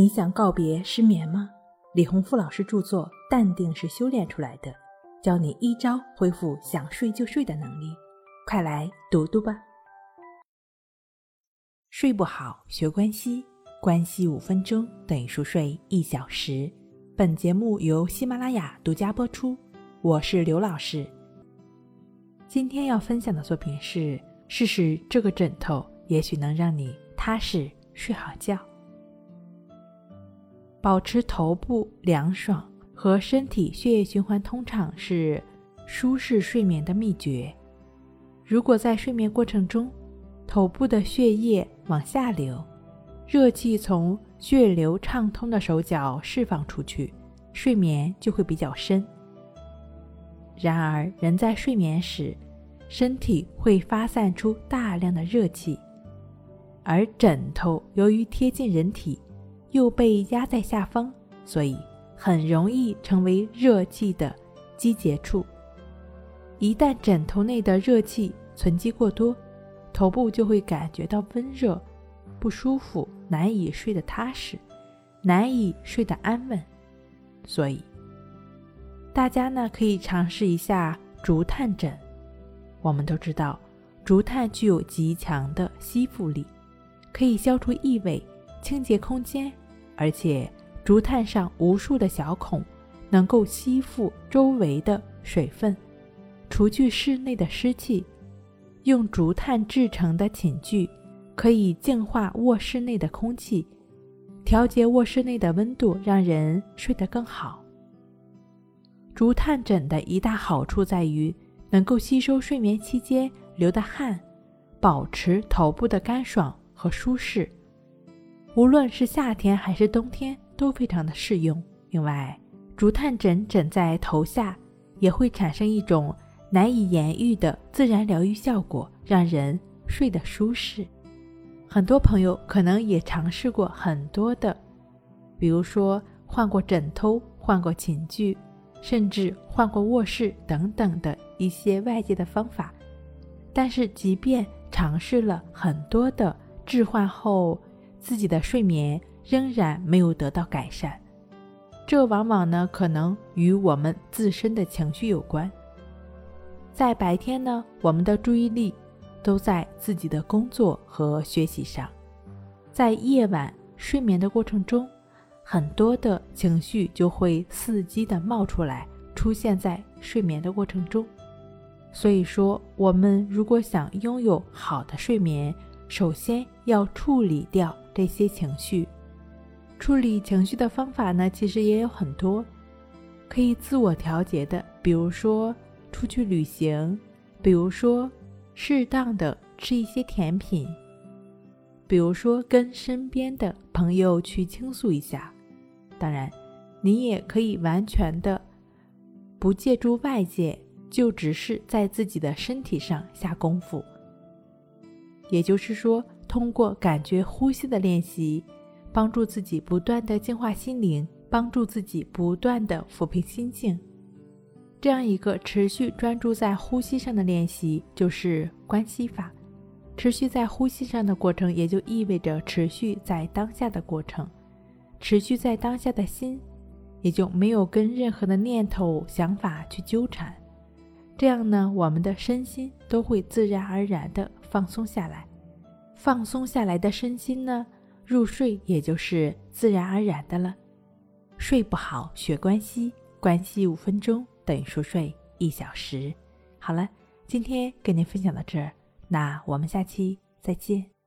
你想告别失眠吗？李洪富老师著作《淡定是修炼出来的》，教你一招恢复想睡就睡的能力，快来读读吧。睡不好学关西，关系五分钟等于熟睡一小时。本节目由喜马拉雅独家播出，我是刘老师。今天要分享的作品是：试试这个枕头，也许能让你踏实睡好觉。保持头部凉爽和身体血液循环通畅是舒适睡眠的秘诀。如果在睡眠过程中，头部的血液往下流，热气从血流畅通的手脚释放出去，睡眠就会比较深。然而，人在睡眠时，身体会发散出大量的热气，而枕头由于贴近人体。又被压在下方，所以很容易成为热气的积结处。一旦枕头内的热气存积过多，头部就会感觉到温热、不舒服，难以睡得踏实，难以睡得安稳。所以，大家呢可以尝试一下竹炭枕。我们都知道，竹炭具有极强的吸附力，可以消除异味，清洁空间。而且，竹炭上无数的小孔，能够吸附周围的水分，除去室内的湿气。用竹炭制成的寝具，可以净化卧室内的空气，调节卧室内的温度，让人睡得更好。竹炭枕的一大好处在于，能够吸收睡眠期间流的汗，保持头部的干爽和舒适。无论是夏天还是冬天都非常的适用。另外，竹炭枕枕在头下也会产生一种难以言喻的自然疗愈效果，让人睡得舒适。很多朋友可能也尝试过很多的，比如说换过枕头、换过寝具，甚至换过卧室等等的一些外界的方法。但是，即便尝试了很多的置换后，自己的睡眠仍然没有得到改善，这往往呢可能与我们自身的情绪有关。在白天呢，我们的注意力都在自己的工作和学习上，在夜晚睡眠的过程中，很多的情绪就会伺机的冒出来，出现在睡眠的过程中。所以说，我们如果想拥有好的睡眠，首先要处理掉。这些情绪，处理情绪的方法呢，其实也有很多，可以自我调节的。比如说出去旅行，比如说适当的吃一些甜品，比如说跟身边的朋友去倾诉一下。当然，你也可以完全的不借助外界，就只是在自己的身体上下功夫。也就是说。通过感觉呼吸的练习，帮助自己不断的净化心灵，帮助自己不断的抚平心境。这样一个持续专注在呼吸上的练习，就是关系法。持续在呼吸上的过程，也就意味着持续在当下的过程。持续在当下的心，也就没有跟任何的念头、想法去纠缠。这样呢，我们的身心都会自然而然的放松下来。放松下来的身心呢，入睡也就是自然而然的了。睡不好学关系，关系五分钟等于熟睡一小时。好了，今天跟您分享到这儿，那我们下期再见。